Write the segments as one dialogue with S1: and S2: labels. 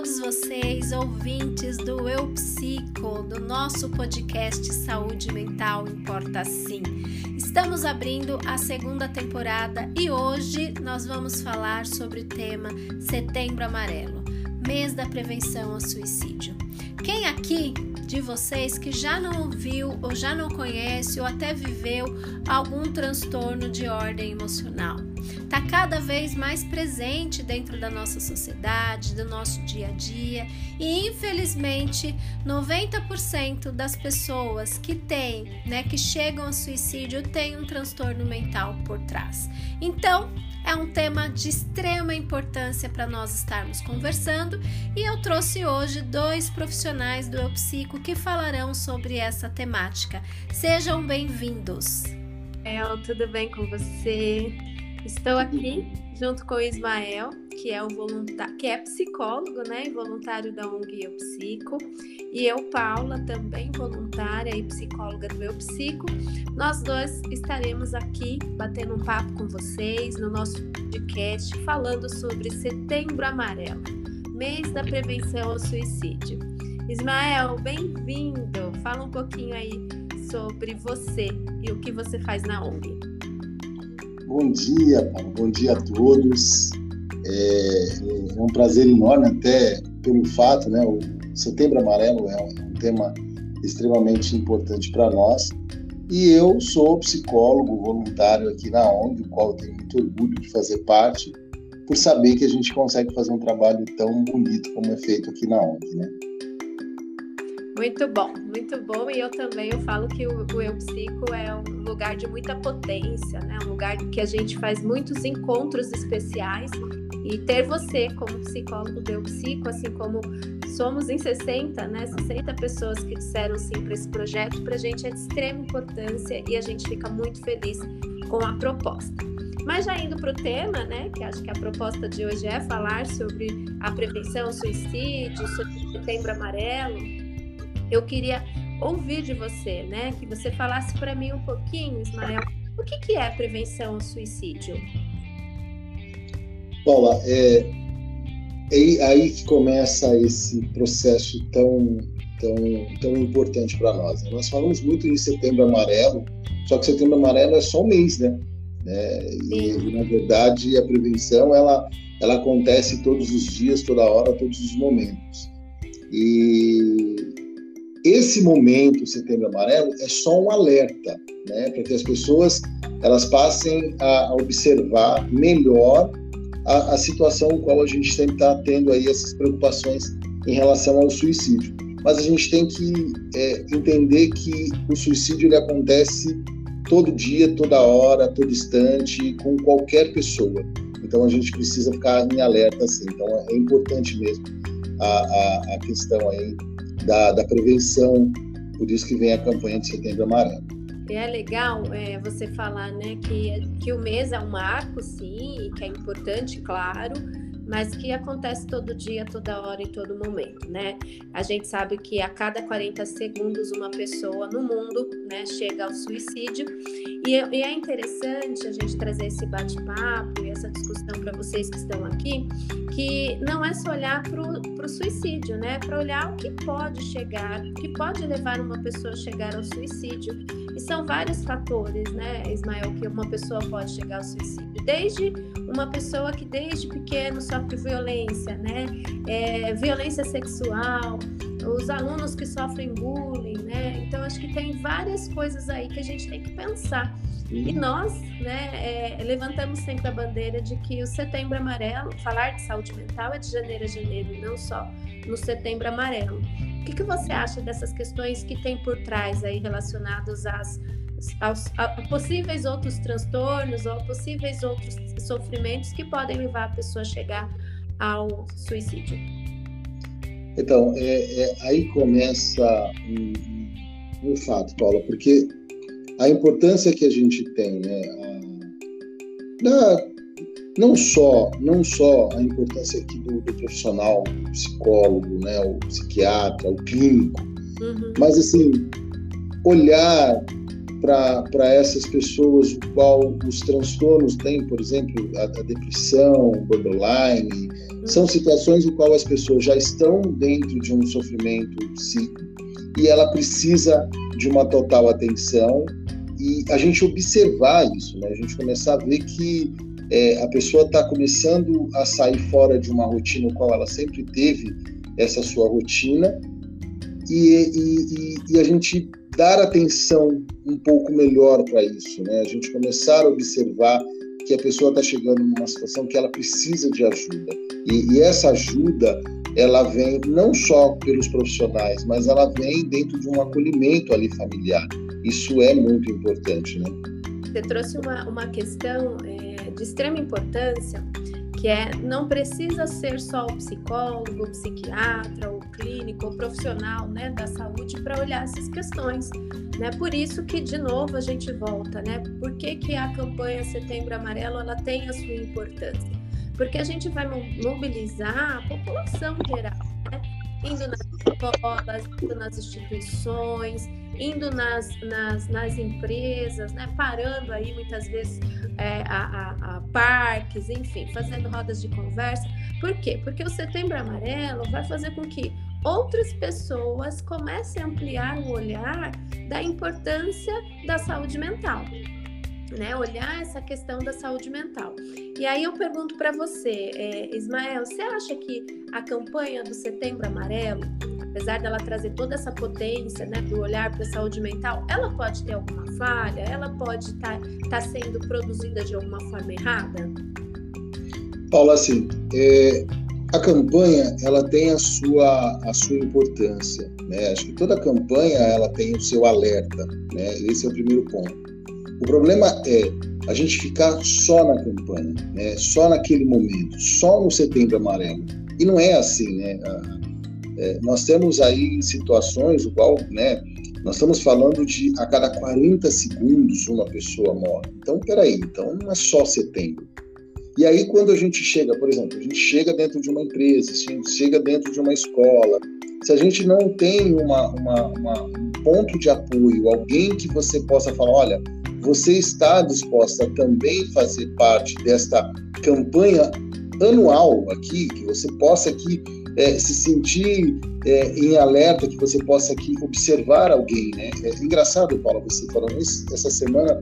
S1: todos vocês, ouvintes do Eu Psico, do nosso podcast Saúde Mental Importa Sim. Estamos abrindo a segunda temporada e hoje nós vamos falar sobre o tema Setembro Amarelo, mês da prevenção ao suicídio. Quem aqui de vocês que já não ouviu ou já não conhece ou até viveu algum transtorno de ordem emocional? Está cada vez mais presente dentro da nossa sociedade, do nosso dia a dia, e infelizmente 90% das pessoas que têm, né, que chegam ao suicídio têm um transtorno mental por trás. Então, é um tema de extrema importância para nós estarmos conversando e eu trouxe hoje dois profissionais do Eu Psico que falarão sobre essa temática. Sejam bem-vindos.
S2: El, tudo bem com você? Estou aqui junto com o Ismael, que é o voluntário, que é psicólogo, né, e voluntário da ONG Eu Psico, e eu, Paula, também voluntária e psicóloga do Eu Psico. Nós dois estaremos aqui batendo um papo com vocês no nosso podcast falando sobre Setembro Amarelo, mês da prevenção ao suicídio. Ismael, bem-vindo. Fala um pouquinho aí sobre você e o que você faz na ONG.
S3: Bom dia, Paulo. bom dia a todos. É, é, um prazer enorme, até pelo fato, né? O Setembro Amarelo é um, é tema extremamente importante para nós. E eu sou psicólogo voluntário aqui na ONG, o qual tenho muito orgulho de fazer parte, por saber que a gente consegue fazer um trabalho tão bonito como é feito aqui na ONG, né?
S2: Muito bom, muito bom. E eu também eu falo que o, o Eu Psico é um lugar de muita potência, né? Um lugar que a gente faz muitos encontros especiais. E ter você como psicólogo do Eu Psico, assim como somos em 60, né? 60 pessoas que disseram sim para esse projeto, para a gente é de extrema importância e a gente fica muito feliz com a proposta. Mas já indo para o tema, né, que acho que a proposta de hoje é falar sobre a prevenção ao suicídio, sobre o setembro amarelo, eu queria ouvir de você, né? Que você falasse para mim um pouquinho, Ismael, o que, que é prevenção ao suicídio?
S3: Paula, é, é aí que começa esse processo tão, tão, tão importante para nós. Né? Nós falamos muito em setembro amarelo, só que setembro amarelo é só um mês, né? É, e, e, na verdade a prevenção ela, ela acontece todos os dias, toda hora, todos os momentos. E esse momento, Setembro Amarelo, é só um alerta, né, para que as pessoas elas passem a observar melhor a, a situação em qual a gente sempre está tendo aí essas preocupações em relação ao suicídio. Mas a gente tem que é, entender que o suicídio ele acontece todo dia, toda hora, todo instante, com qualquer pessoa. Então a gente precisa ficar em alerta assim. Então é importante mesmo a, a, a questão aí da, da prevenção, por isso que vem a campanha de Setembro Amarelo.
S2: É legal é, você falar né, que, que o mês é um marco, sim, que é importante, claro, mas que acontece todo dia, toda hora e todo momento, né? A gente sabe que a cada 40 segundos uma pessoa no mundo, né, chega ao suicídio. E, e é interessante a gente trazer esse bate-papo e essa discussão para vocês que estão aqui, que não é só olhar para o suicídio, né? Para olhar o que pode chegar, o que pode levar uma pessoa a chegar ao suicídio. E são vários fatores, né, Ismael, que uma pessoa pode chegar ao suicídio. Desde uma pessoa que desde pequeno sofre violência, né? É, violência sexual, os alunos que sofrem bullying, né? Então acho que tem várias coisas aí que a gente tem que pensar. E nós, né, é, levantamos sempre a bandeira de que o Setembro Amarelo, falar de saúde mental é de janeiro a janeiro, não só no Setembro Amarelo. O que, que você acha dessas questões que tem por trás aí relacionadas às aos, a possíveis outros transtornos ou possíveis outros sofrimentos que podem levar a pessoa a chegar ao suicídio.
S3: Então, é, é aí começa um, um, fato, Paula, porque a importância que a gente tem, né, a, da, não só não só a importância aqui do, do profissional, o psicólogo, né, o psiquiatra, o clínico, uhum. mas assim olhar para essas pessoas o qual os transtornos têm, por exemplo, a, a depressão, borderline, são situações em qual as pessoas já estão dentro de um sofrimento psíquico e ela precisa de uma total atenção e a gente observar isso, né? A gente começar a ver que é, a pessoa está começando a sair fora de uma rotina no qual ela sempre teve essa sua rotina e, e, e a gente dar atenção um pouco melhor para isso, né? A gente começar a observar que a pessoa está chegando numa situação que ela precisa de ajuda e, e essa ajuda ela vem não só pelos profissionais, mas ela vem dentro de um acolhimento ali familiar. Isso é muito importante, né?
S2: Você trouxe uma, uma questão é, de extrema importância, que é não precisa ser só o psicólogo, o psiquiatra, o clínico, o profissional né, da saúde para olhar essas questões. Né? Por isso que, de novo, a gente volta, né? Por que, que a campanha Setembro Amarelo ela tem a sua importância? Porque a gente vai mobilizar a população geral, né? indo nas escolas, indo nas instituições, indo nas, nas, nas empresas, né? parando aí muitas vezes é, a, a, a, parques, enfim, fazendo rodas de conversa. Por quê? Porque o Setembro Amarelo vai fazer com que outras pessoas comecem a ampliar o olhar da importância da saúde mental. Né, olhar essa questão da saúde mental. E aí eu pergunto para você, é, Ismael, você acha que a campanha do Setembro Amarelo apesar dela trazer toda essa potência, né, do olhar para a saúde mental, ela pode ter alguma falha? Ela pode estar tá, tá sendo produzida de alguma forma errada?
S3: Paula, assim, é, a campanha ela tem a sua a sua importância, né? Acho que toda campanha ela tem o seu alerta, né? Esse é o primeiro ponto. O problema é a gente ficar só na campanha, né? Só naquele momento, só no Setembro Amarelo. E não é assim, né? É, nós temos aí situações, igual, né? Nós estamos falando de a cada 40 segundos uma pessoa morre. Então, peraí, então não é só setembro. E aí, quando a gente chega, por exemplo, a gente chega dentro de uma empresa, a gente chega dentro de uma escola, se a gente não tem uma, uma, uma, um ponto de apoio, alguém que você possa falar, olha, você está disposta a também fazer parte desta campanha anual aqui, que você possa aqui é, se sentir é, em alerta, que você possa aqui observar alguém, né? É engraçado, Paula, você falando isso, essa semana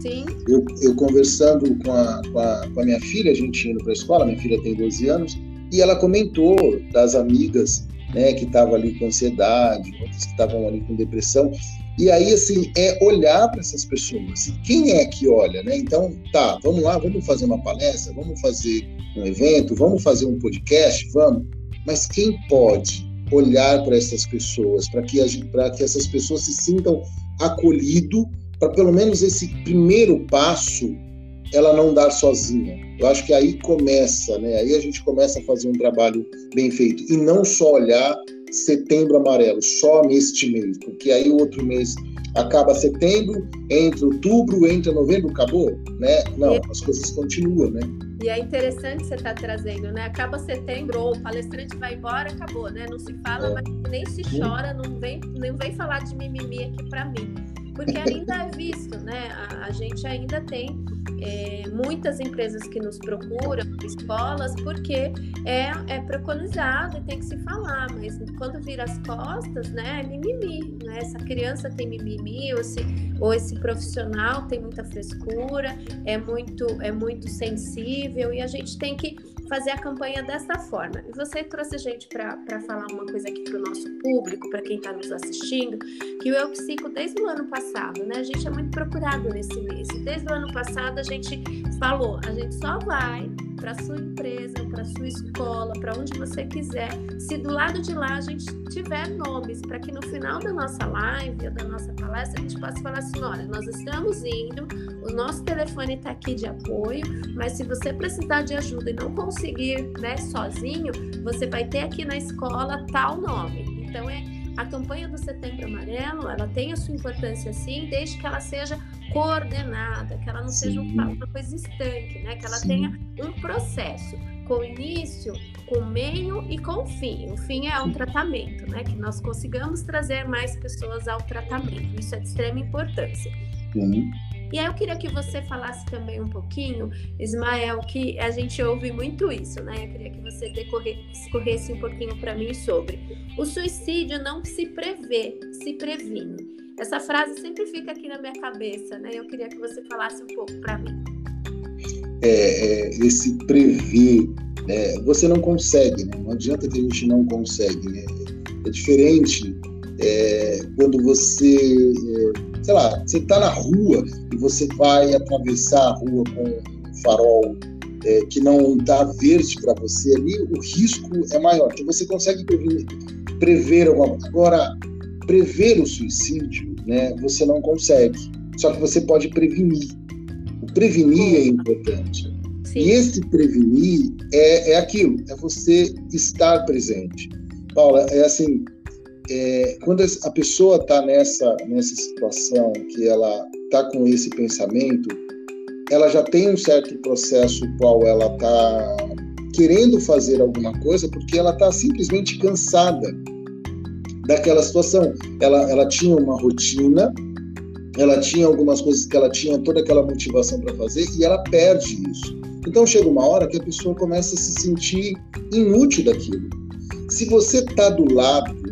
S2: Sim.
S3: Eu, eu conversando com a, com a, com, a, minha filha, a gente indo para a escola, minha filha tem 12 anos, e ela comentou das amigas né, que estavam ali com ansiedade, outras que estavam ali com depressão. E aí, assim, é olhar para essas pessoas. Quem é que olha, né? Então, tá, vamos lá, vamos fazer uma palestra, vamos fazer um evento, vamos fazer um podcast, vamos. Mas quem pode olhar para essas pessoas, para que, que essas pessoas se sintam acolhido, para pelo menos esse primeiro passo ela não dar sozinha. Eu acho que aí começa, né? Aí a gente começa a fazer um trabalho bem feito e não só olhar setembro amarelo, só neste mês, porque aí o outro mês acaba setembro, entra outubro, entra novembro, acabou, né? Não, as coisas continuam, né?
S2: E é interessante você estar tá trazendo, né? Acaba setembro, ou o palestrante vai embora, acabou, né? Não se fala, é. mas nem se chora, não vem, não vem falar de mimimi aqui para mim. Porque ainda é visto, né? A, a gente ainda tem é, muitas empresas que nos procuram, escolas, porque é, é preconizado e tem que se falar, mas quando vira as costas, né, é mimimi, né? Essa criança tem mimimi, ou esse, ou esse profissional tem muita frescura, é muito, é muito sensível, e a gente tem que fazer a campanha dessa forma. E você trouxe gente para falar uma coisa aqui para o nosso público, para quem está nos assistindo, que o Eu Psico, desde o ano passado, né, a gente é muito procurado nesse mês. Desde o ano passado a gente falou, a gente só vai para sua empresa, para sua escola, para onde você quiser, se do lado de lá a gente tiver nomes, para que no final da nossa live ou da nossa palestra a gente possa falar assim: olha, nós estamos indo, o nosso telefone está aqui de apoio, mas se você precisar de ajuda e não conseguir né, sozinho, você vai ter aqui na escola tal nome. Então é a campanha do Setembro Amarelo, ela tem a sua importância sim, desde que ela seja coordenada, que ela não sim. seja uma coisa estanque, né? Que ela sim. tenha um processo. com início, com meio e com fim. O fim é o tratamento, né? Que nós consigamos trazer mais pessoas ao tratamento. Isso é de extrema importância. Uhum. E aí eu queria que você falasse também um pouquinho, Ismael, que a gente ouve muito isso, né? Eu queria que você discorresse um pouquinho para mim sobre. O suicídio não se prevê, se previne. Essa frase sempre fica aqui na minha cabeça, né? Eu queria que você falasse um pouco para mim.
S3: É, é, esse prever, né? você não consegue, né? não adianta que a gente não consegue. Né? É diferente é, quando você, é, sei lá, você está na rua e você vai atravessar a rua com um farol é, que não está verde para você ali, o risco é maior. Então você consegue prever, prever alguma Agora, prever o suicídio, né, você não consegue. Só que você pode prevenir. O prevenir é importante. Sim. E esse prevenir é, é aquilo, é você estar presente. Paula, é assim, é, quando a pessoa está nessa, nessa situação que ela está com esse pensamento, ela já tem um certo processo qual ela está querendo fazer alguma coisa porque ela está simplesmente cansada daquela situação. Ela, ela tinha uma rotina, ela tinha algumas coisas que ela tinha toda aquela motivação para fazer e ela perde isso. Então chega uma hora que a pessoa começa a se sentir inútil daquilo. Se você está do lado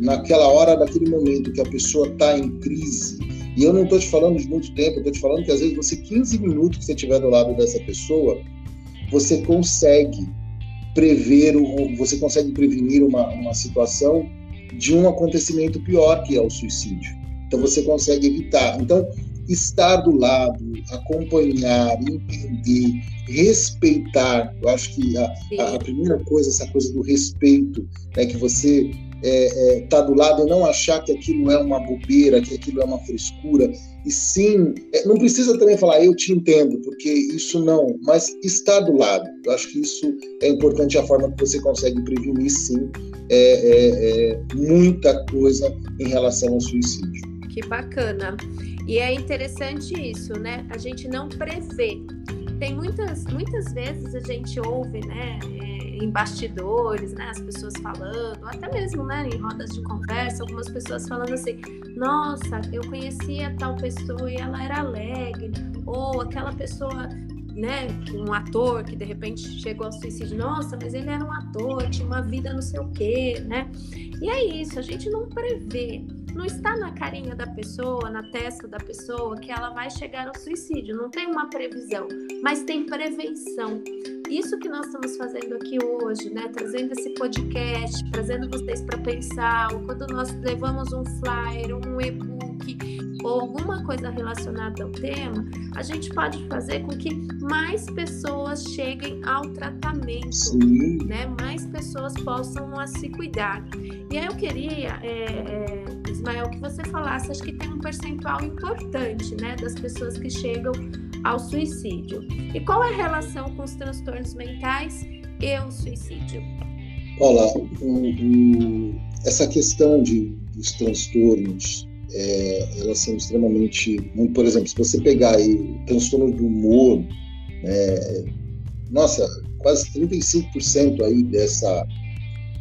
S3: naquela hora, naquele momento que a pessoa está em crise, e eu não estou te falando de muito tempo, estou te falando que às vezes você, 15 minutos que você estiver do lado dessa pessoa, você consegue prever, você consegue prevenir uma, uma situação de um acontecimento pior, que é o suicídio. Então você consegue evitar. Então, estar do lado, acompanhar, entender, respeitar. Eu acho que a, a, a primeira coisa, essa coisa do respeito, é que você é, é, tá do lado e não achar que aquilo é uma bobeira, que aquilo é uma frescura, e sim, é, não precisa também falar eu te entendo, porque isso não, mas está do lado. Eu acho que isso é importante a forma que você consegue prevenir, sim, é, é, é muita coisa em relação ao suicídio.
S2: Que bacana. E é interessante isso, né? A gente não prevê. Tem muitas, muitas vezes a gente ouve, né? Em bastidores, né, as pessoas falando, até mesmo, né, em rodas de conversa, algumas pessoas falando assim: "Nossa, eu conhecia tal pessoa e ela era alegre", ou aquela pessoa né, um ator que de repente chegou ao suicídio, nossa, mas ele era um ator, tinha uma vida não sei o quê, né? E é isso, a gente não prevê, não está na carinha da pessoa, na testa da pessoa que ela vai chegar ao suicídio, não tem uma previsão, mas tem prevenção isso que nós estamos fazendo aqui hoje, né? Trazendo esse podcast, trazendo vocês para pensar, quando nós levamos um flyer, um e-book ou alguma coisa relacionada ao tema, a gente pode fazer com que mais pessoas cheguem ao tratamento, Sim. né? Mais pessoas possam a se cuidar. E aí eu queria, é, é, Ismael, que você falasse, acho que tem um percentual importante, né, das pessoas que chegam ao suicídio. E qual é a relação com os transtornos mentais e o suicídio?
S3: Olha, essa questão de, dos transtornos, é, elas são extremamente, por exemplo, se você pegar aí o transtorno do humor, é, nossa, quase 35% aí dessa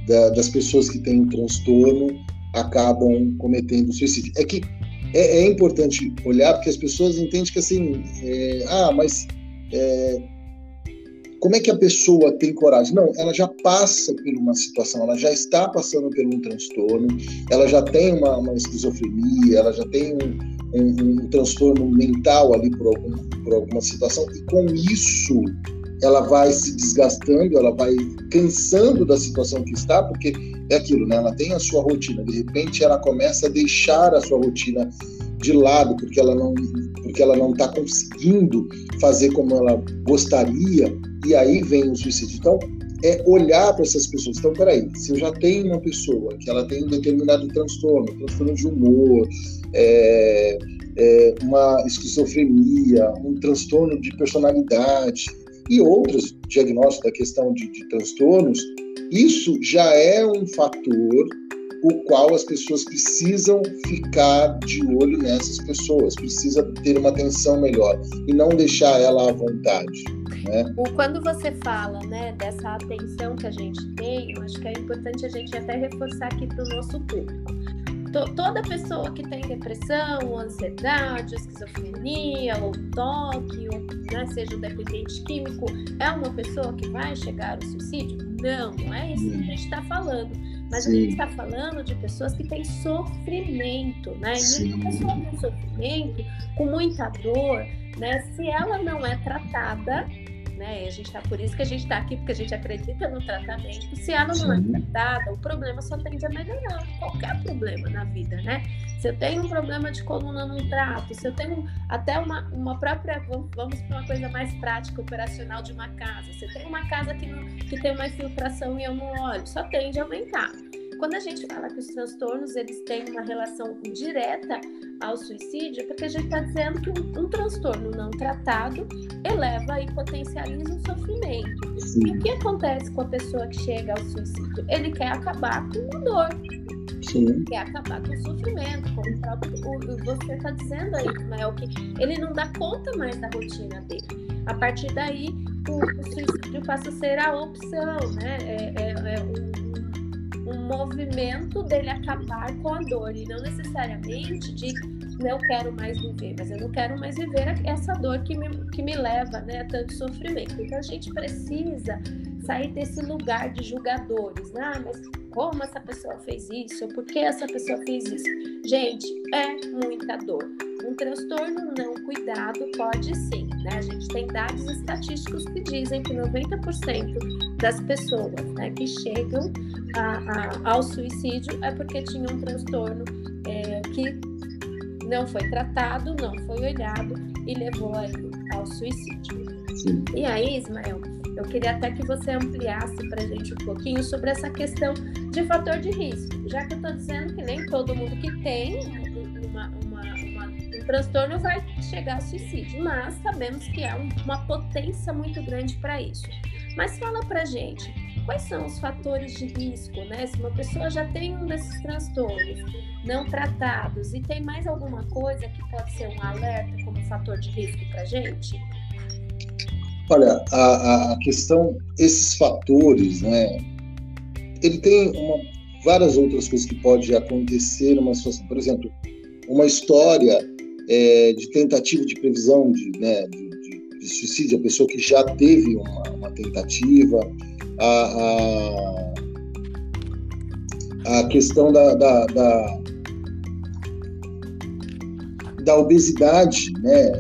S3: da, das pessoas que têm um transtorno acabam cometendo suicídio. É que é, é, importante olhar porque as pessoas entendem que assim, é, ah, mas é, como é que a pessoa tem coragem? Não, ela já passa por uma situação, ela já está passando por um transtorno, ela já tem uma, uma esquizofrenia, ela já tem um, um, um transtorno mental ali por, algum, por alguma situação, e com isso ela vai se desgastando, ela vai cansando da situação que está, porque é aquilo, né? Ela tem a sua rotina, de repente ela começa a deixar a sua rotina de lado porque ela não porque ela não está conseguindo fazer como ela gostaria e aí vem o suicídio. Então é olhar para essas pessoas. Então, peraí, se eu já tenho uma pessoa que ela tem um determinado transtorno, transtorno de humor, é, é, uma esquizofrenia, um transtorno de personalidade, e outros diagnósticos da questão de, de transtornos, isso já é um fator o qual as pessoas precisam ficar de olho nessas pessoas, precisa ter uma atenção melhor e não deixar ela à vontade.
S2: Né? Quando você fala né, dessa atenção que a gente tem, eu acho que é importante a gente até reforçar aqui para o nosso público. toda pessoa que tem depressão, ansiedade, esquizofrenia, ou toque, ou né, seja um dependente químico, é uma pessoa que vai chegar ao suicídio? Não, não é isso que a gente está falando. Mas Sim. a gente está falando de pessoas que têm sofrimento, né? E uma pessoa com sofrimento, com muita dor, né? Se ela não é tratada, né? A gente tá por isso que a gente está aqui, porque a gente acredita no tratamento. Se ela não é tratada, o problema só tende a melhorar. Qualquer problema na vida, né? Se eu tenho um problema de coluna no trato, se eu tenho até uma, uma própria, vamos para uma coisa mais prática, operacional de uma casa. Se eu tenho uma casa que, não, que tem uma infiltração e eu não olho, só tende a aumentar. Quando a gente fala que os transtornos eles têm uma relação direta ao suicídio, é porque a gente está dizendo que um, um, transtorno não tratado eleva e potencializa o sofrimento. Sim. E o que acontece com a pessoa que chega ao suicídio? Ele quer acabar com a dor. Sim. Quer acabar com o sofrimento, como o próprio, o, você está dizendo aí, Ismael, que ele não dá conta mais da rotina dele. A partir daí, o, o suicídio passa a ser a opção, né? É, é, é um, um movimento dele acabar com a dor e não necessariamente de não quero mais viver, mas eu não quero mais viver essa dor que me, que me leva né, a tanto sofrimento. Então a gente precisa sair desse lugar de julgadores. Né? Mas como essa pessoa fez isso? Por que essa pessoa fez isso? Gente, é muita dor. Um transtorno não cuidado pode sim, né? A gente tem dados estatísticos que dizem que 90% das pessoas né, que chegam a, a, ao suicídio é porque tinham um transtorno é, que não foi tratado, não foi olhado e levou aí ao suicídio. Sim. E aí, Ismael, eu queria até que você ampliasse para a gente um pouquinho sobre essa questão de fator de risco, já que eu estou dizendo que nem todo mundo que tem uma, uma, uma, um transtorno vai chegar ao suicídio, mas sabemos que há uma potência muito grande para isso. Mas fala para gente, quais são os fatores de risco, né? Se uma pessoa já tem um desses transtornos não tratados e tem mais alguma coisa que pode ser um alerta como fator de risco para gente?
S3: Olha, a, a questão, esses fatores, né? Ele tem uma, várias outras coisas que pode acontecer numa situação. Por exemplo, uma história é, de tentativa de previsão de, né, de, suicídio, a pessoa que já teve uma, uma tentativa, a, a, a questão da, da, da, da obesidade, né?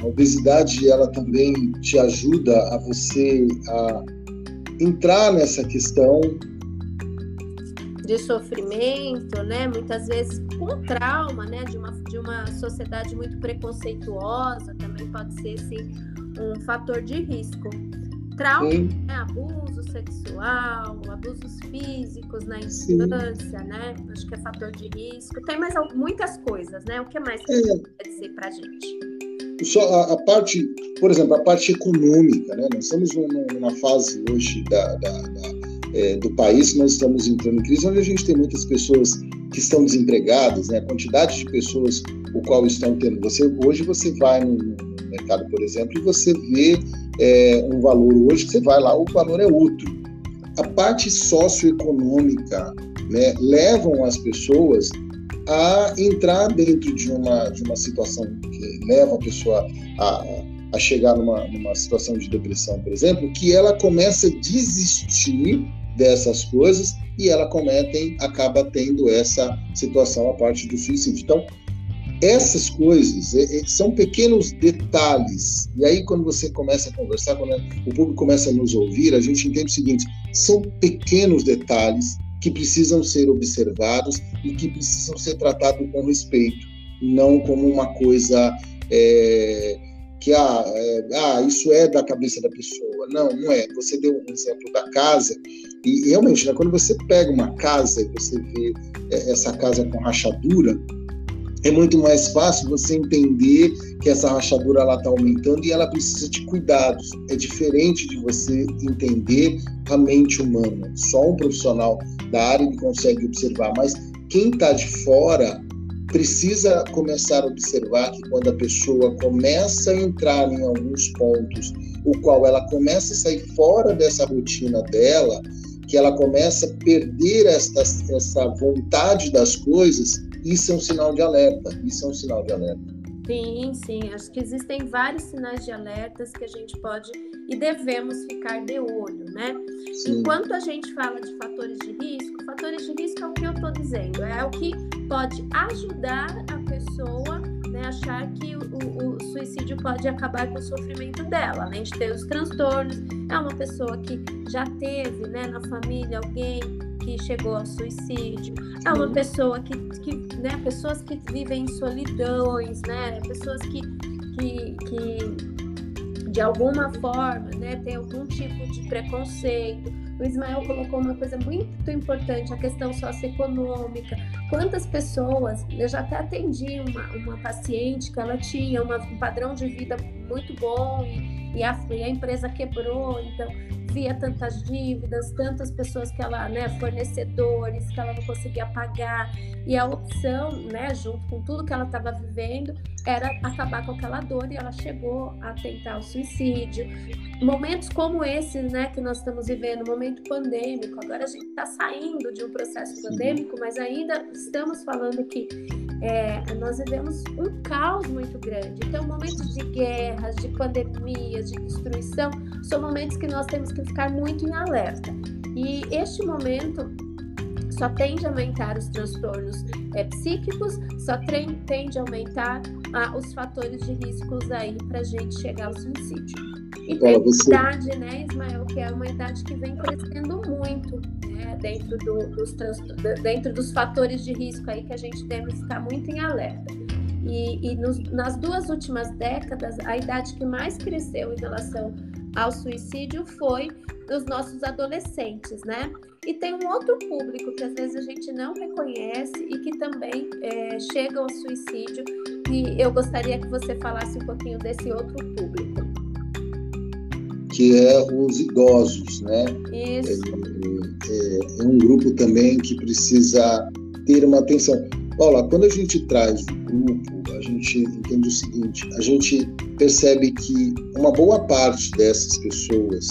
S3: A obesidade ela também te ajuda a você a entrar nessa questão
S2: de sofrimento, né? Muitas vezes com trauma, né? De uma, de uma sociedade muito preconceituosa, também pode ser assim, um fator de risco. Trauma, né? abuso sexual, abusos físicos na infância, Sim. né? Acho que é fator de risco. Tem mais muitas coisas, né? O que mais é. você quer dizer para gente?
S3: só a, a, parte, por exemplo, a parte econômica, né? Nós estamos numa, numa fase hoje da, da, da, é, do país que nós estamos entrando em crise, onde a gente tem muitas pessoas que estão desempregadas, né? A quantidade de pessoas o qual estão tendo. Você hoje você vai no mercado, por exemplo, e você vê é, um valor hoje você vai lá, o valor é outro. A parte socioeconômica, né? Levam as pessoas a entrar dentro de uma, de uma situação que leva a pessoa a, a chegar numa, numa situação de depressão, por exemplo, que ela começa a desistir dessas coisas e ela comete, acaba tendo essa situação a parte do suicídio. Então, essas coisas é, é, são pequenos detalhes. E aí, quando você começa a conversar, quando o público começa a nos ouvir, a gente entende o seguinte: são pequenos detalhes que precisam ser observados e que precisam ser tratados com respeito, não como uma coisa é, que ah, é, ah, isso é da cabeça da pessoa. Não, não é. Você deu um exemplo da casa e realmente, né, quando você pega uma casa e você vê é, essa casa com rachadura, é muito mais fácil você entender que essa rachadura ela está aumentando e ela precisa de cuidados. É diferente de você entender a mente humana. Só um profissional da área que consegue observar, mas quem está de fora precisa começar a observar que quando a pessoa começa a entrar em alguns pontos, o qual ela começa a sair fora dessa rotina dela, que ela começa a perder esta, essa vontade das coisas, isso é um sinal de alerta. Isso é um sinal de alerta.
S2: Sim, sim. Acho que existem vários sinais de alertas que a gente pode e devemos ficar de olho, né? Sim. Enquanto a gente fala de fatores de risco, fatores de risco é o que eu estou dizendo, é o que pode ajudar a pessoa né, achar que o, o, suicídio pode acabar com o sofrimento dela, além de ter os transtornos. É uma pessoa que já teve né, na família alguém que chegou ao suicídio, é uma pessoa que, que né, pessoas que vivem em solidões, né, pessoas que, que, que de alguma forma né, tem algum tipo de preconceito. O Ismael colocou uma coisa muito importante, a questão socioeconômica. Quantas pessoas, eu já até atendi uma, uma paciente que ela tinha uma, um padrão de vida muito bom e, e, a, e a empresa quebrou, então via tantas dívidas, tantas pessoas que ela, né, fornecedores que ela não conseguia pagar, e a opção, né, junto com tudo que ela estava vivendo, era acabar com aquela dor e ela chegou a tentar o suicídio. Momentos como esses, né, que nós estamos vivendo, momento pandêmico, agora a gente está saindo de um processo pandêmico, mas ainda estamos falando que é, nós vivemos um caos muito grande. Então, momentos de guerras, de pandemias, de destruição, são momentos que nós temos que ficar muito em alerta. E este momento só tende a aumentar os transtornos é, psíquicos, só tende a aumentar ah, os fatores de riscos aí para a gente chegar ao suicídio. E tem você... idade, né, Ismael, que é uma idade que vem crescendo muito né, dentro, do, dos trans... dentro dos fatores de risco aí que a gente deve ficar muito em alerta. E, e nos, nas duas últimas décadas, a idade que mais cresceu em relação ao suicídio foi dos nossos adolescentes, né? E tem um outro público que às vezes a gente não reconhece e que também é, chega ao suicídio. E eu gostaria que você falasse um pouquinho desse outro público.
S3: Que é os idosos, né?
S2: Isso.
S3: É, é, é um grupo também que precisa ter uma atenção. Paula, quando a gente traz o grupo, a gente entende o seguinte: a gente percebe que uma boa parte dessas pessoas,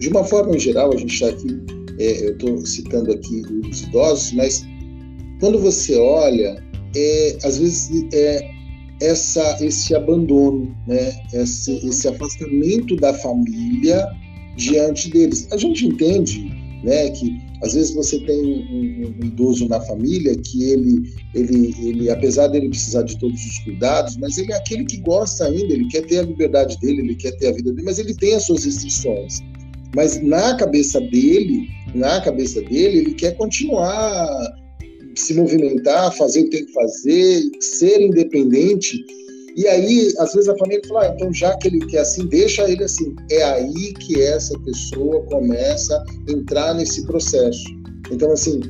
S3: de uma forma geral, a gente está aqui, é, eu estou citando aqui os idosos, mas quando você olha, é, às vezes é essa, esse abandono, né? esse, esse afastamento da família diante deles. A gente entende né, que às vezes você tem um, um, idoso na família que ele, ele, ele, apesar dele precisar de todos os cuidados, mas ele é aquele que gosta ainda, ele quer ter a liberdade dele, ele quer ter a vida dele, mas ele tem as suas restrições. Mas na cabeça dele, na cabeça dele, ele quer continuar se movimentar, fazer o que tem que fazer, ser independente e aí, às vezes a família fala, ah, então já que ele quer assim, deixa ele assim. É aí que essa pessoa começa a entrar nesse processo. Então, assim,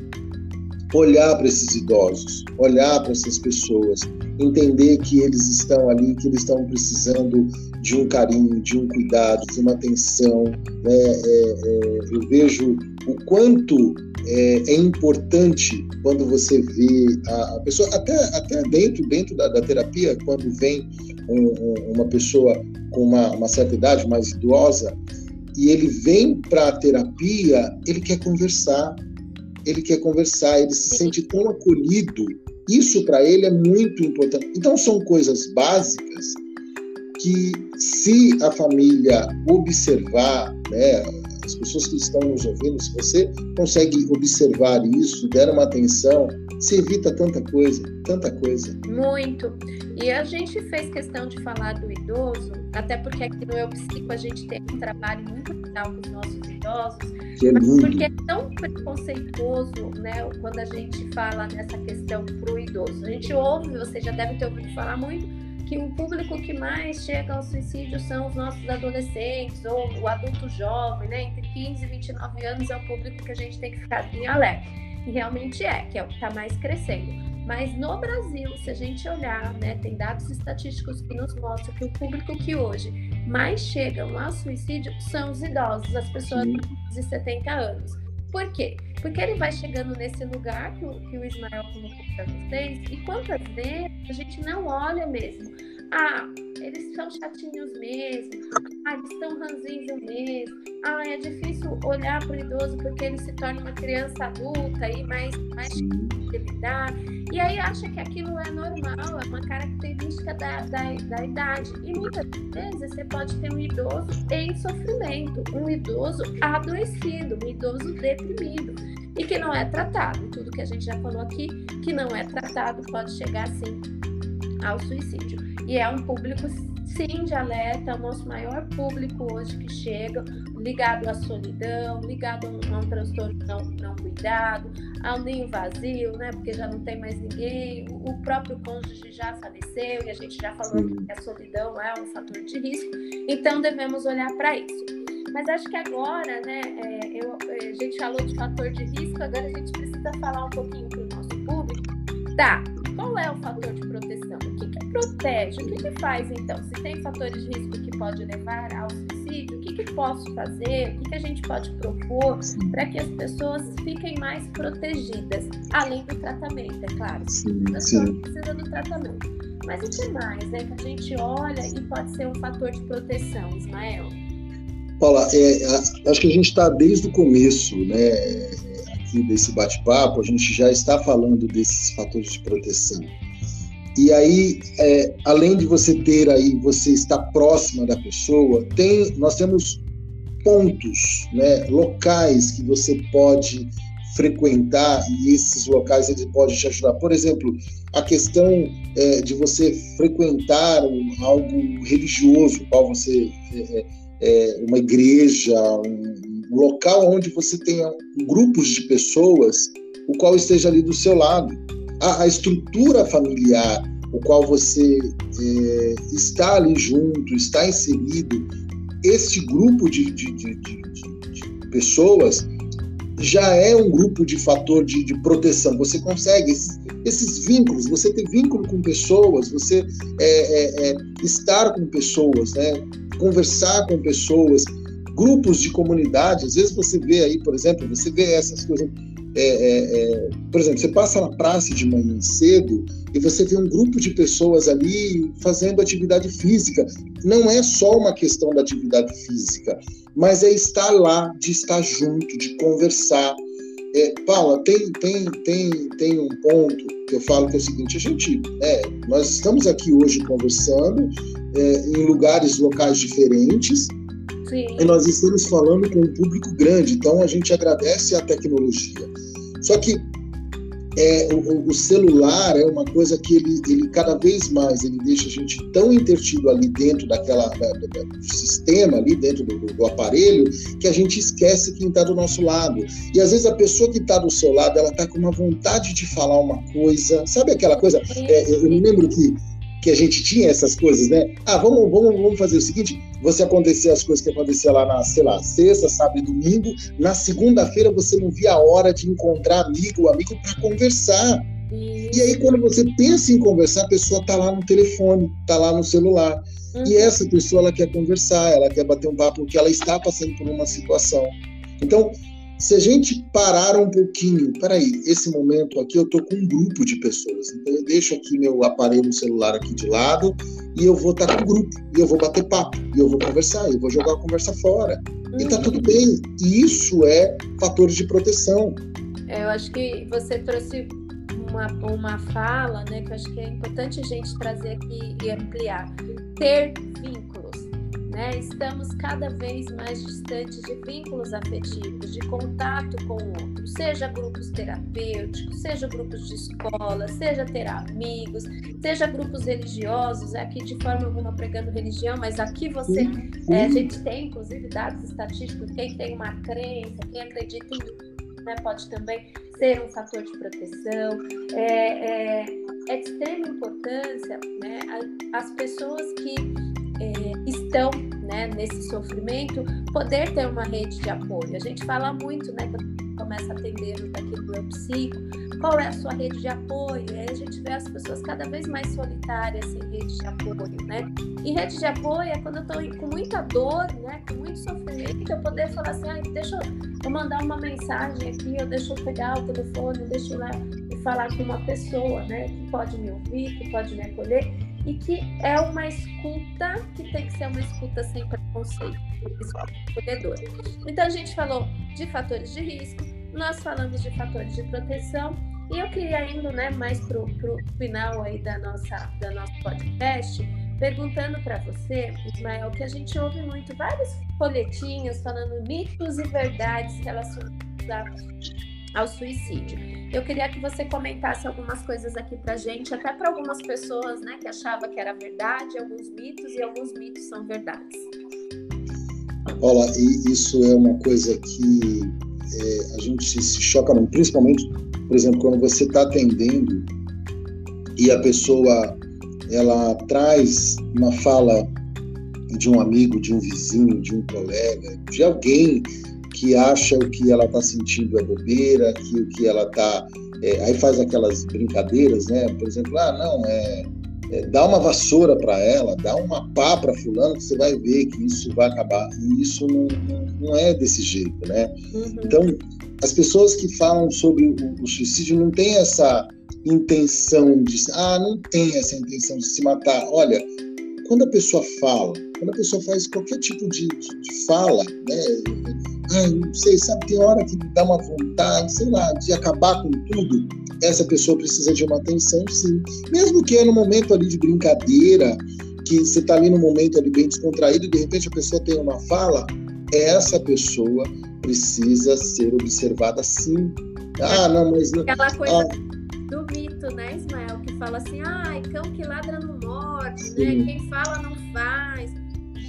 S3: olhar para esses idosos, olhar para essas pessoas, entender que eles estão ali, que eles estão precisando de um carinho, de um cuidado, de uma atenção. Né? É, é, eu vejo o quanto é, é, importante quando você vê a, a, pessoa, até, até dentro, dentro da, da terapia, quando vem um, um, uma pessoa com uma, uma certa idade, mais idosa, e ele vem para a terapia, ele quer conversar, ele quer conversar, ele se sente tão acolhido. Isso para ele é muito importante. Então são coisas básicas que se a família observar, né, as pessoas que estão nos ouvindo, se você consegue observar isso, der uma atenção, se evita tanta coisa, tanta coisa.
S2: Muito. E a gente fez questão de falar do idoso, até porque aqui no Eu Psico a gente tem um trabalho muito legal com os nossos idosos,
S3: que é lindo.
S2: porque é tão preconceituoso, né, quando a gente fala nessa questão para o idoso. A gente ouve, você já deve ter ouvido falar muito, que o público que mais chega ao suicídio são os nossos adolescentes ou o adulto jovem, né? Entre 15 e 29 anos é o público que a gente tem que ficar em alerta. E realmente é, que é o que está mais crescendo. Mas no Brasil, se a gente olhar, né, tem dados estatísticos que nos mostram que o público que hoje mais chegam ao suicídio são os idosos, as pessoas de 70 anos. Por quê? Porque ele vai chegando nesse lugar que o, que o Ismael colocou para vocês, e quantas vezes a gente não olha mesmo. Ah, eles são chatinhos mesmo. Ah, eles estão ranzinhos mesmo. Ah, é difícil olhar para o idoso porque ele se torna uma criança adulta e mais, mais de lidar. E aí acha que aquilo é normal, é uma característica da, da, da idade. E muitas vezes você pode ter um idoso em sofrimento, um idoso adoecido, um idoso deprimido e que não é tratado. Tudo que a gente já falou aqui, que não é tratado, pode chegar assim ao suicídio. E é um público, sim, de alerta, é o nosso maior público hoje que chega, ligado à solidão, ligado a um, a um transtorno não, não cuidado, ao ninho vazio, né? Porque já não tem mais ninguém, o próprio cônjuge já faleceu e a gente já falou sim. que a solidão é um fator de risco, então devemos olhar para isso. Mas acho que agora, né, é, eu, é, a gente falou de fator de risco, agora a gente precisa falar um pouquinho para o nosso público. Tá, qual é o fator de proteção? O que, que protege? O que, que faz então? Se tem fatores de risco que pode levar ao suicídio, o que, que posso fazer? O que, que a gente pode propor para que as pessoas fiquem mais protegidas? Além do tratamento, é claro. Sim, a pessoa precisa do tratamento. Mas o que mais, né? Que a gente olha e pode ser um fator de proteção, Ismael?
S3: Paula, é, acho que a gente está desde o começo, né? aqui desse bate-papo, a gente já está falando desses fatores de proteção. E aí, é, além de você ter aí, você estar próxima da pessoa, tem, nós temos pontos, né, locais que você pode frequentar e esses locais eles podem te ajudar. Por exemplo, a questão é, de você frequentar algo religioso, qual você é, é, uma igreja, um, um local onde você tenha grupos de pessoas, o qual esteja ali do seu lado. A, a estrutura familiar, o qual você é, está ali junto, está inserido, este grupo de, de, de, de pessoas já é um grupo de fator de, de proteção. Você consegue esses, esses, vínculos, você ter vínculo com pessoas, você é, é, é estar com pessoas, né? conversar com pessoas, grupos de comunidade. Às vezes você vê aí, por exemplo, você vê essas coisas. É, é, é, por exemplo, você passa na praça de manhã cedo e você vê um grupo de pessoas ali fazendo atividade física. Não é só uma questão da atividade física, mas é estar lá, de estar junto, de conversar. É, Paula, tem, tem, tem, tem um ponto que eu falo que é o seguinte: a gente, é, nós estamos aqui hoje conversando é, em lugares locais diferentes, Sim. E nós estamos falando com um público grande, então a gente agradece a tecnologia. Só que é, o, o, celular é uma coisa que ele, ele cada vez mais ele deixa a gente tão intertido ali dentro daquela da, da, do sistema ali dentro do, do, aparelho que a gente esquece quem está do nosso lado e às vezes a pessoa que está do seu lado ela está com uma vontade de falar uma coisa sabe aquela coisa é, eu me lembro que que a gente tinha essas coisas né ah vamos vamos vamos fazer o seguinte você acontecer as coisas que aconteciam lá na, sei lá, sexta, sábado e domingo, na segunda-feira você não via a hora de encontrar amigo ou amigo para conversar. E aí, quando você pensa em conversar, a pessoa está lá no telefone, está lá no celular. Uhum. E essa pessoa, ela quer conversar, ela quer bater um papo, porque ela está passando por uma situação. Então, se a gente parar um pouquinho, peraí, esse momento aqui eu estou com um grupo de pessoas, então eu deixo aqui meu aparelho celular aqui de lado e eu vou estar tá com o grupo, e eu vou bater papo, e eu vou conversar, eu vou jogar a conversa fora. Uhum. E tá tudo bem. E isso é fatores de proteção.
S2: É, eu acho que você trouxe uma, uma fala, né, que eu acho que é importante a gente trazer aqui e ampliar. Ter vínculo né? Estamos cada vez mais distantes de vínculos afetivos, de contato com o outro, seja grupos terapêuticos, seja grupos de escola, seja ter amigos, seja grupos religiosos, aqui de forma alguma pregando religião, mas aqui você, é, a gente tem inclusive dados estatísticos, quem tem uma crença, quem acredita em né, pode também ser um fator de proteção. É, é, é de extrema importância né, as pessoas que é, estão né, nesse sofrimento, poder ter uma rede de apoio. A gente fala muito, né, a começa a atender daqui do Eu Psico, qual é a sua rede de apoio? E aí a gente vê as pessoas cada vez mais solitárias sem rede de apoio, né? E rede de apoio é quando eu estou com muita dor, né? Com muito sofrimento, eu poder falar assim, ah, deixa eu mandar uma mensagem aqui, eu deixo eu pegar o telefone, deixa eu lá e falar com uma pessoa, né? Que pode me ouvir, que pode me acolher e que é uma escuta que tem que ser uma escuta sem preconceito, escuta. Então a gente falou de fatores de risco, nós falamos de fatores de proteção e eu queria indo né, mais para o final aí da nossa, da nosso podcast, perguntando para você, Ismael, que a gente ouve muito vários folhetinhos falando mitos e verdades relacionados ao suicídio. Eu queria que você comentasse algumas coisas aqui para gente, até para algumas pessoas, né, que achavam que era verdade, alguns mitos e alguns mitos são verdades.
S3: Olha, isso é uma coisa que é, a gente se choca principalmente, por exemplo, quando você está atendendo e a pessoa ela traz uma fala de um amigo, de um vizinho, de um colega, de alguém que acha o que ela está sentindo é bobeira, que o que ela está. É, aí faz aquelas brincadeiras, né? Por exemplo, ah, não, é, é dá uma vassoura para ela, dá uma pá para fulano, que você vai ver que isso vai acabar. E isso não, não, é desse jeito, né? Uhum. Então, as pessoas que falam sobre o, o suicídio não têm essa intenção de. Ah, não tem essa intenção de se matar. Olha, quando a pessoa fala, quando a pessoa faz qualquer tipo de, de, de fala, né? Ah, não sei, sabe, tem hora que dá uma vontade, sei lá, de acabar com tudo. Essa pessoa precisa de uma atenção, sim. Mesmo que é no momento ali de brincadeira, que você está ali no momento ali bem descontraído e de repente a pessoa tem uma fala, essa pessoa precisa ser observada sim. Ah, não, mas não.
S2: Aquela coisa ah, do mito, né, Ismael, que fala assim, ah, cão que ladra não morde, né? Quem fala não faz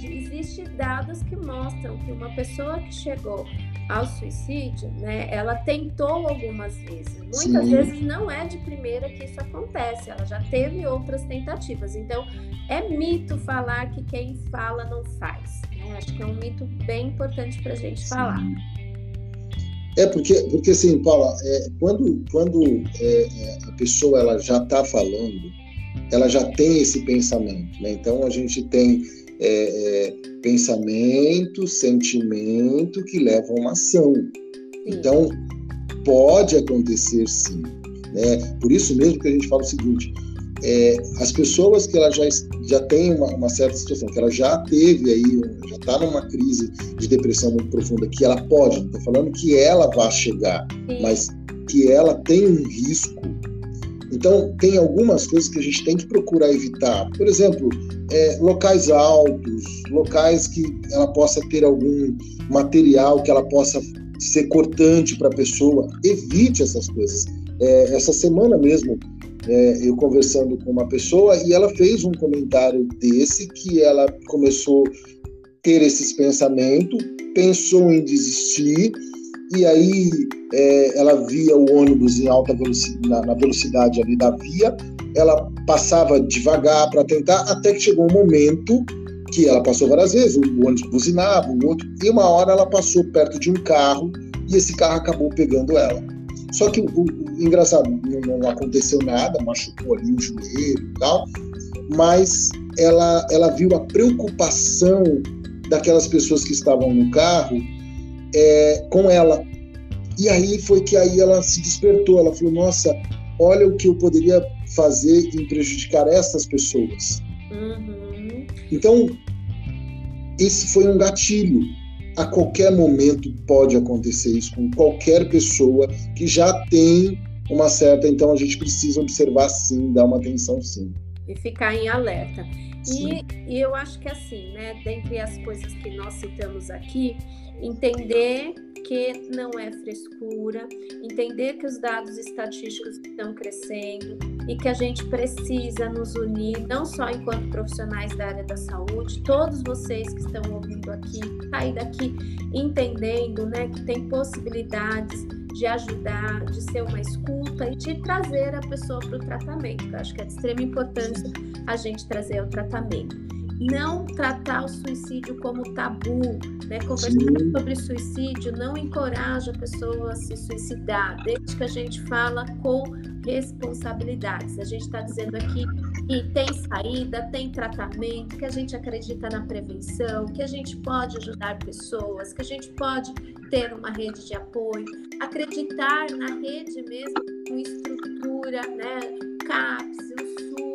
S2: existem dados que mostram que uma pessoa que chegou ao suicídio, né, ela tentou algumas vezes. Muitas Sim. vezes não é de primeira que isso acontece, ela já teve outras tentativas. Então, é mito falar que quem fala não faz. Né? Acho que é um mito bem importante para a gente Sim. falar.
S3: É porque, porque assim, Paula, é, quando, quando é, é a pessoa ela já está falando, ela já tem esse pensamento, né? Então a gente tem é, é, pensamento, sentimento que levam a uma ação. Sim. Então, pode acontecer sim. Né? Por isso mesmo que a gente fala o seguinte, é, as pessoas que ela já, já tem uma, uma, certa situação, que ela já teve aí, já está numa crise de depressão muito profunda, que ela pode, não estou falando que ela vá chegar, sim. mas que ela tem um risco então, tem algumas coisas que a gente tem que procurar evitar. Por exemplo, é, locais altos, locais que ela possa ter algum material que ela possa ser cortante para a pessoa. Evite essas coisas. É, essa semana mesmo, é, eu conversando com uma pessoa e ela fez um comentário desse que ela começou a ter esses pensamentos, pensou em desistir e aí é, ela via o ônibus em alta velocidade, na, na velocidade ali da via, ela passava devagar para tentar, até que chegou um momento que ela passou várias vezes, o ônibus buzinava, o outro, e uma hora ela passou perto de um carro e esse carro acabou pegando ela. Só que o, o engraçado, não, não, aconteceu nada, machucou ali o joelho e tal, mas ela, ela viu a preocupação daquelas pessoas que estavam no carro é, com ela. E aí foi que aí ela se despertou. Ela falou: Nossa, olha o que eu poderia fazer em prejudicar essas pessoas. Uhum. Então, esse foi um gatilho. A qualquer momento pode acontecer isso com qualquer pessoa que já tem uma certa. Então, a gente precisa observar sim, dar uma atenção sim.
S2: E ficar em alerta. E, e, eu acho que assim, né, dentre as coisas que nós citamos aqui, entender que não é frescura, entender que os dados estatísticos estão crescendo e que a gente precisa nos unir, não só enquanto profissionais da área da saúde, todos vocês que estão ouvindo aqui, sair daqui entendendo né, que tem possibilidades de ajudar, de ser uma escuta e de trazer a pessoa para o tratamento. Eu acho que é de extrema importância a gente trazer o tratamento. Não tratar o suicídio como tabu, né? Conversar Sim. sobre suicídio não encoraja a pessoa a se suicidar, desde que a gente fala com responsabilidades. A gente está dizendo aqui que tem saída, tem tratamento, que a gente acredita na prevenção, que a gente pode ajudar pessoas, que a gente pode ter uma rede de apoio, acreditar na rede mesmo com estrutura, né? CAPS, o SUS,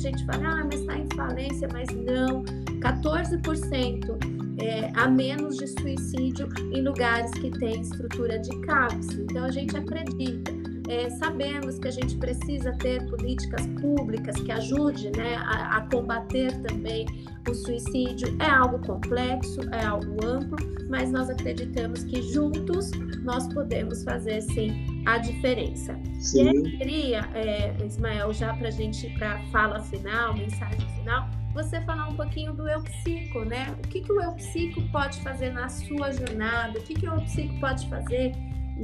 S2: gente fale, ah, mas está em falência, mas não, 14% é, a menos de suicídio em lugares que têm estrutura de CAPS. Então a gente acredita é, sabemos que a gente precisa ter políticas públicas que ajudem né, a, a, combater também o suicídio. É algo complexo, é algo amplo, mas nós acreditamos que juntos nós podemos fazer sim a diferença. Sim. E eu queria, é, Ismael, já para a gente ir para a fala final, mensagem final, você falar um pouquinho do Eu Psico, né? O que, que o Eu Psico pode fazer na sua jornada? O que, que o Eu Psico pode fazer,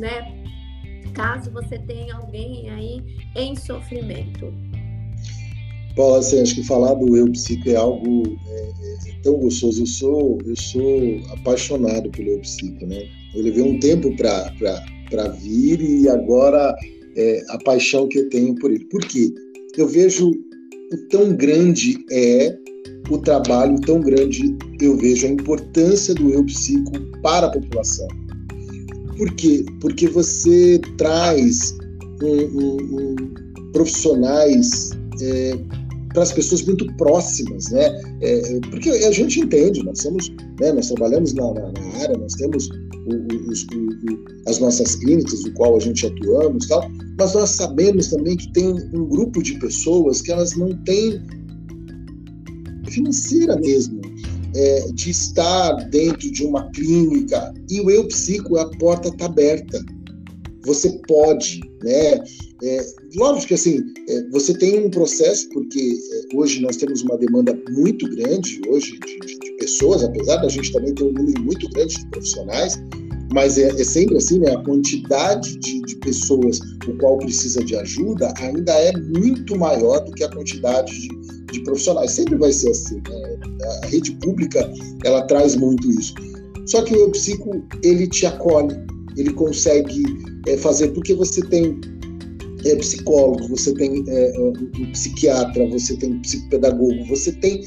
S2: né? Caso você tenha alguém aí em sofrimento.
S3: Paula, assim, acho que falar do eu psico é algo é, é tão gostoso. Eu sou, eu sou apaixonado pelo eu psico, né? Eu levei um tempo para vir e agora é, a paixão que eu tenho por ele. Por quê? Eu vejo o tão grande é o trabalho, tão grande eu vejo a importância do eu psico para a população. Por quê? Porque você traz um, um, um profissionais é, para as pessoas muito próximas, né? É, porque a gente entende, nós somos, né, nós trabalhamos na, na, na área, nós temos o, o, as nossas clínicas, do qual a gente atuamos, tal, mas nós sabemos também que tem um grupo de pessoas que elas não têm financeira mesmo é, de estar dentro de uma clínica e o eu psico, a porta está aberta. Você pode, né? É, lógico que assim, é, você tem um processo, porque é, hoje nós temos uma demanda muito grande hoje de, de, de, pessoas, apesar da gente também ter um número muito grande de profissionais, mas é, é sempre assim, né? A quantidade de, de, pessoas o qual precisa de ajuda ainda é muito maior do que a quantidade de, de profissionais. Sempre vai ser assim. Né? A rede pública ela traz muito isso. Só que o psico ele te acolhe, ele consegue é, fazer porque você tem é, psicólogo, você tem é, um psiquiatra, você tem um psicopedagogo, você tem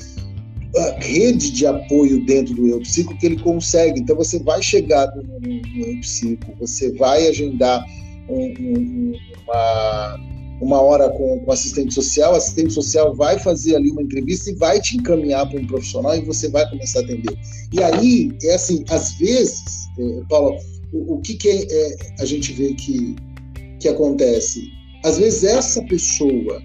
S3: a rede de apoio dentro do eu psico que ele consegue. Então você vai chegar no, no, no eu psico, você vai agendar um, um, uma uma hora com, o assistente social, o assistente social vai fazer ali uma entrevista e vai te encaminhar para um profissional e você vai começar a atender. E aí, é assim, às vezes, é, Paulo, o, o que, que é, é, a gente vê que, que acontece? Às vezes essa pessoa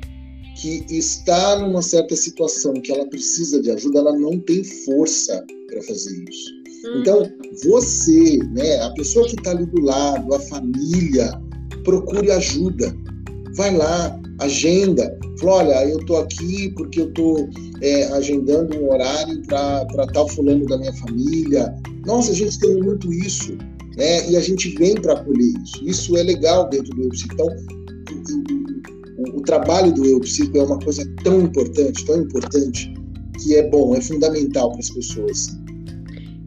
S3: que está numa certa situação que ela precisa de ajuda, ela não tem força para fazer isso. Hum. Então, você, né, a pessoa que está ali do lado, a família, procure ajuda vai lá, agenda. Fala, olha, eu estou aqui porque eu estou é, agendando um horário para tal fulano da minha família. Nossa, a gente tem muito isso, né? E a gente vem para acolher isso. Isso é legal dentro do EuPsico. Então, o, o, o trabalho do EuPsico é uma coisa tão importante, tão importante, que é bom, é fundamental para as pessoas.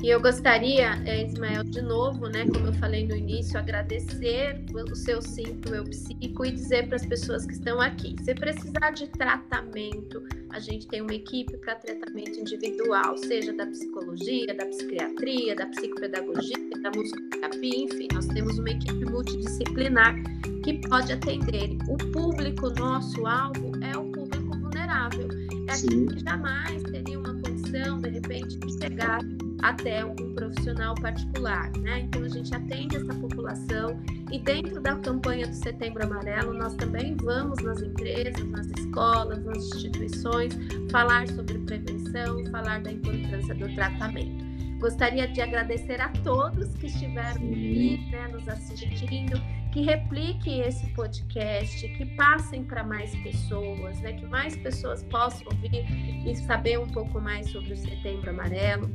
S2: E eu gostaria, é, Ismael, de novo, né, como eu falei no início, agradecer o seu sim para o meu psico e dizer para as pessoas que estão aqui: se precisar de tratamento, a gente tem uma equipe para tratamento individual, seja da psicologia, da psiquiatria, da psicopedagogia, da musicoterapia, enfim, nós temos uma equipe multidisciplinar que pode atender. O público nosso alvo é o público vulnerável. É aquele que jamais teria uma condição, de repente, de chegar até um profissional particular, né? Então a gente atende essa população e dentro da campanha do Setembro Amarelo nós também vamos nas empresas, nas escolas, nas instituições falar sobre prevenção, falar da importância do tratamento. Gostaria de agradecer a todos que estiveram aqui, né, nos assistindo, que repliquem esse podcast, que passem para mais pessoas, né, que mais pessoas possam ouvir e saber um pouco mais sobre o Setembro Amarelo.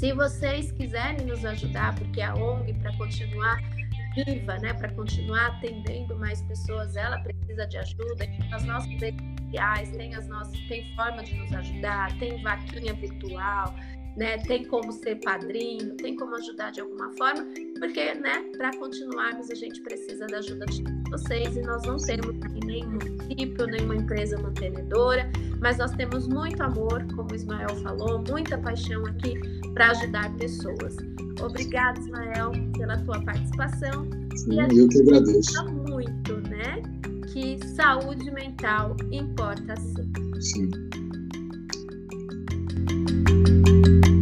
S2: Se vocês quiserem nos ajudar, porque a ONG, para continuar viva, né, para continuar atendendo mais pessoas, ela precisa de ajuda. As nossas sociais, tem as nossas, tem forma de nos ajudar, tem vaquinha virtual, né? Tem como ser padrinho, tem como ajudar de alguma forma, porque, né, para continuarmos a gente precisa da ajuda de vocês e nós não temos nenhum município, nenhuma empresa mantenedora, mas nós temos muito amor, como o Ismael falou, muita paixão aqui para ajudar pessoas. Obrigada, Ismael, pela tua participação.
S3: Sim, eu que agradeço.
S2: muito, né? Que saúde mental importa sim.
S3: Sim. thank you